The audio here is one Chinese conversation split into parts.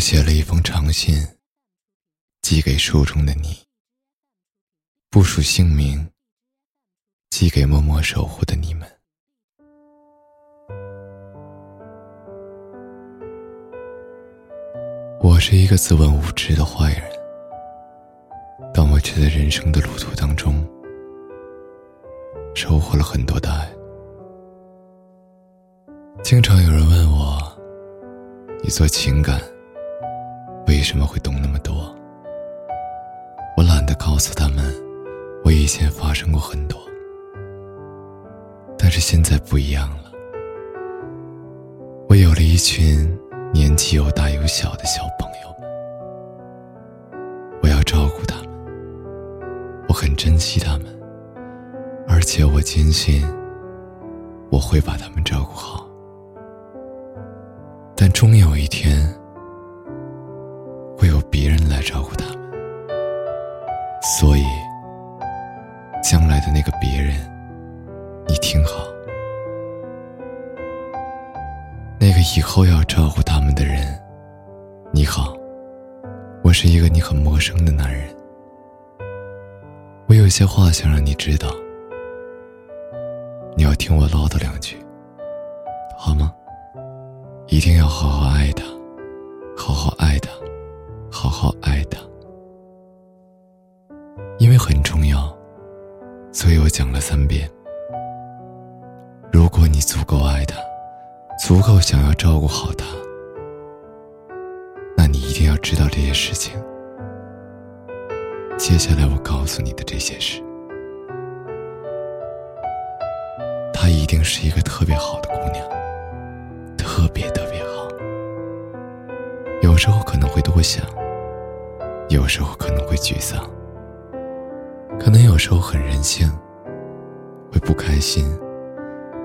写了一封长信，寄给书中的你。不署姓名，寄给默默守护的你们。我是一个自问无知的坏人，但我在人生的路途当中收获了很多的爱。经常有人问我，你做情感？为什么会懂那么多？我懒得告诉他们，我以前发生过很多，但是现在不一样了。我有了一群年纪有大有小的小朋友们，我要照顾他们，我很珍惜他们，而且我坚信我会把他们照顾好。但终有一天。照顾他们，所以将来的那个别人，你听好，那个以后要照顾他们的人，你好，我是一个你很陌生的男人，我有些话想让你知道，你要听我唠叨两句，好吗？一定要好好爱他。以我讲了三遍。如果你足够爱她，足够想要照顾好她，那你一定要知道这些事情。接下来我告诉你的这些事，她一定是一个特别好的姑娘，特别特别好。有时候可能会多想，有时候可能会沮丧。可能有时候很任性，会不开心；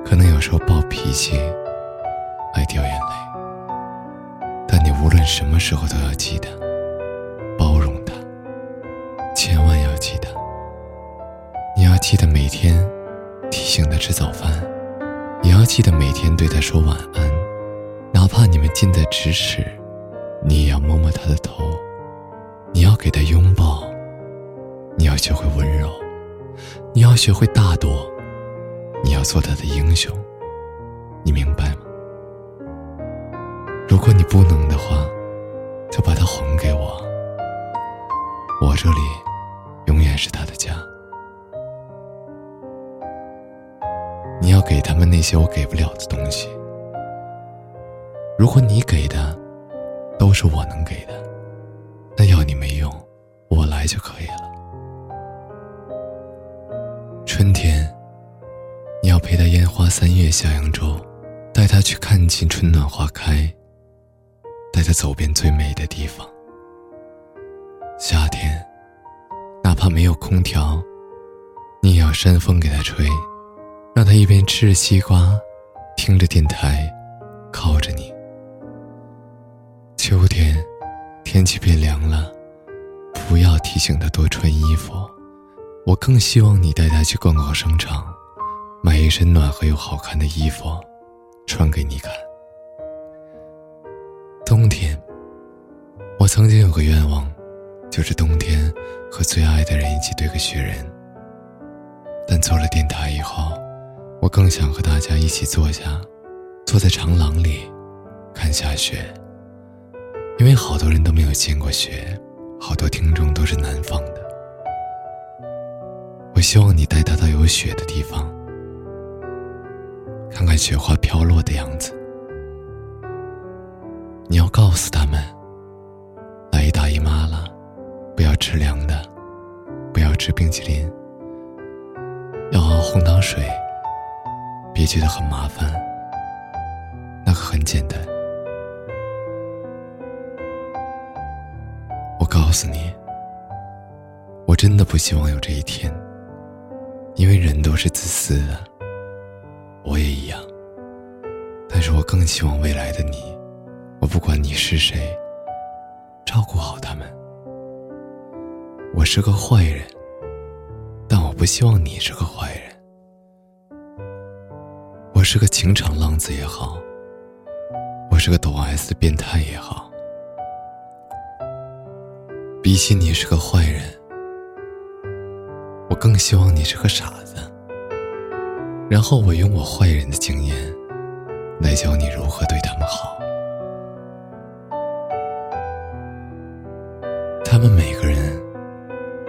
可能有时候暴脾气，爱掉眼泪。但你无论什么时候都要记得包容他，千万要记得，你要记得每天提醒他吃早饭，你要记得每天对他说晚安，哪怕你们近在咫尺，你也要摸摸他的头，你要给他拥抱。要学会温柔，你要学会大度，你要做他的英雄，你明白吗？如果你不能的话，就把他还给我，我这里永远是他的家。你要给他们那些我给不了的东西，如果你给的都是我能给的，那要你没用，我来就可以了。春天，你要陪他烟花三月下扬州，带他去看尽春暖花开，带他走遍最美的地方。夏天，哪怕没有空调，你也要扇风给他吹，让他一边吃着西瓜，听着电台，靠着你。秋天，天气变凉了，不要提醒他多穿衣服。我更希望你带他去逛逛商场，买一身暖和又好看的衣服，穿给你看。冬天，我曾经有个愿望，就是冬天和最爱的人一起堆个雪人。但做了电台以后，我更想和大家一起坐下，坐在长廊里，看下雪。因为好多人都没有见过雪，好多听众都是南方的。我希望你带他到有雪的地方，看看雪花飘落的样子。你要告诉他们，来姨大姨妈了，不要吃凉的，不要吃冰淇淋，要熬红糖水。别觉得很麻烦，那个很简单。我告诉你，我真的不希望有这一天。因为人都是自私的，我也一样。但是我更希望未来的你，我不管你是谁，照顾好他们。我是个坏人，但我不希望你是个坏人。我是个情场浪子也好，我是个抖 S 变态也好，比起你是个坏人。更希望你是个傻子，然后我用我坏人的经验来教你如何对他们好。他们每个人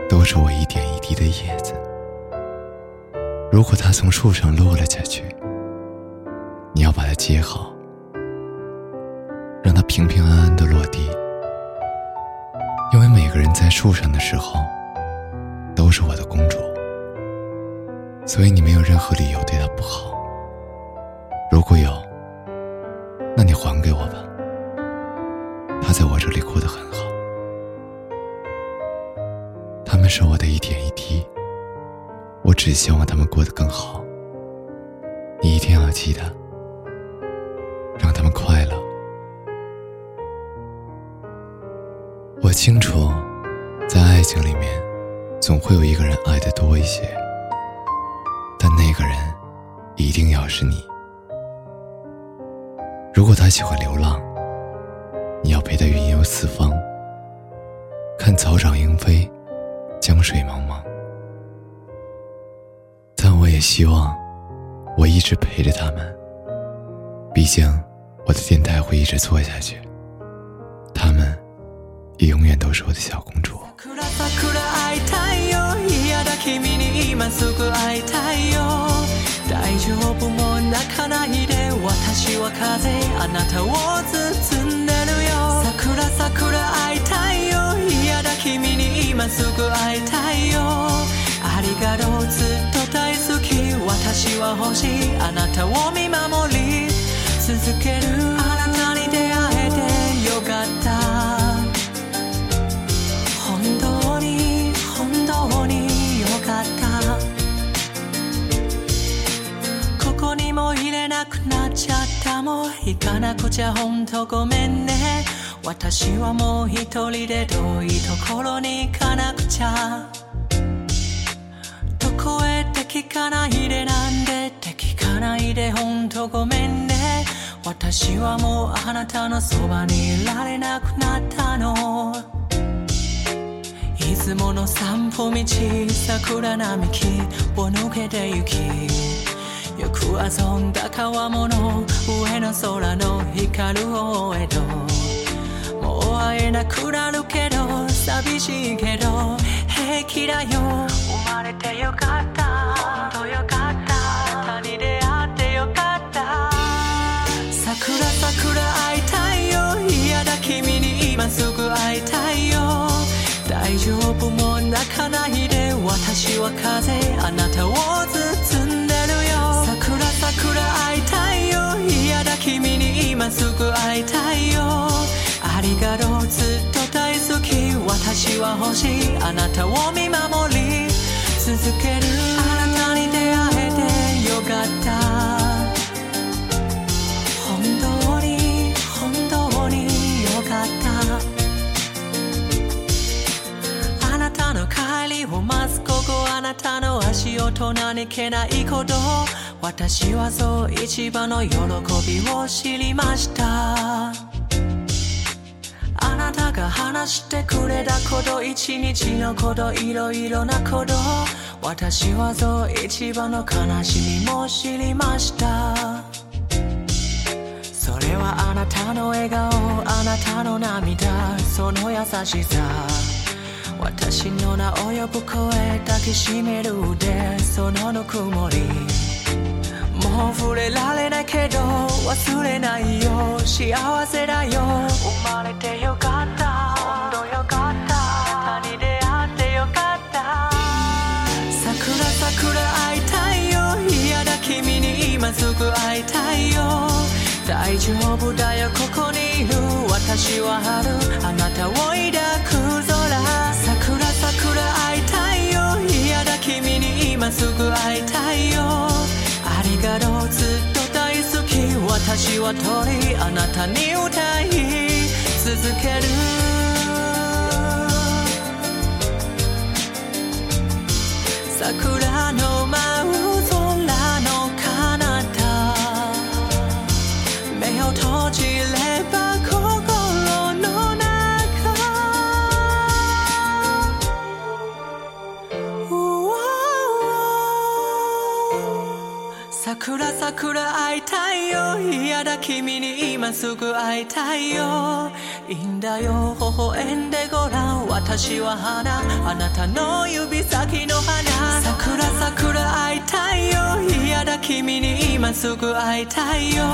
都是我一点一滴的叶子，如果他从树上落了下去，你要把它接好，让它平平安安的落地，因为每个人在树上的时候。都是我的公主，所以你没有任何理由对她不好。如果有，那你还给我吧。她在我这里过得很好，他们是我的一点一滴，我只希望他们过得更好。你一定要记得，让他们快乐。我清楚，在爱情里面。总会有一个人爱的多一些，但那个人一定要是你。如果他喜欢流浪，你要陪他云游四方，看草长莺飞，江水茫茫。但我也希望，我一直陪着他们。毕竟，我的电台会一直做下去，他们也永远都是我的小公主。君に今すぐ会いたいよ大丈夫も泣かないで私は風あなたを包んでるよ桜桜会いたいよ嫌だ君に今すぐ会いたいよありがとうずっと大好き私は欲しいあなたを見守り続けるも入れなくなっちゃったもう行かなくちゃほんとごめんね私はもう一人で遠いところに行かなくちゃどこへって聞かないでなんでって聞かないでほんとごめんね私はもうあなたのそばにいられなくなったのいつもの散歩道桜並木を抜けてゆき翌く遊んだ川物の上の空の光る大江戸もう会えなくなるけど寂しいけど平気だよ生まれてよかった本当よかったあなたに出会ってよかった桜桜会いたいよ嫌だ君に今すぐ会いたいよ大丈夫も泣かないで私は風あなたをすぐ会いたいよありがとうずっと大好き私は欲しいあなたを見守り続けるあなたに出会えてよかった本当に本当によかったあなたの帰りを待なたの足音何気ないこと私はそう市場の喜びを知りましたあなたが話してくれたこと一日のこといろいろなこと私はそう市場の悲しみも知りましたそれはあなたの笑顔あなたの涙その優しさ私の名を呼ぶ声抱きしめる腕そのぬくもりもう触れられないけど忘れないよ幸せだよ生まれてよかった本当よかった他に出会ってよかった桜桜会いたいよ嫌だ君に今すぐ会いたいよ大丈夫だよここにいる私は春あなたを抱く空桜桜会いたいよ嫌だ君に今すぐ会いたいよありがとうずっと大好き私は鳥あなたに歌い続ける桜の舞う桜会いたいよ嫌だ君に今すぐ会いたいよいいんだよ微笑んでごらん私は花あなたの指先の花桜桜会いたいよ嫌だ君に今すぐ会いたいよ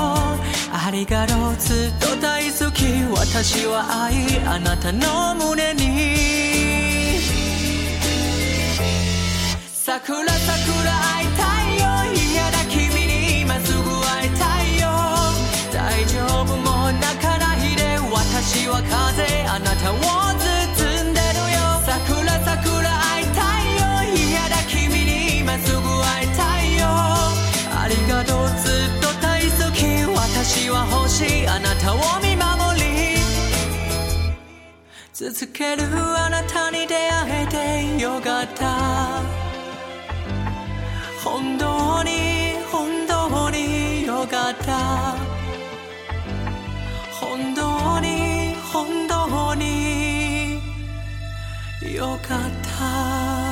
ありがとうずっと大好き私は愛あなたの胸に桜桜たを見守り続けるあなたに出会えてよかった本当に本当によかった本当に本当によかった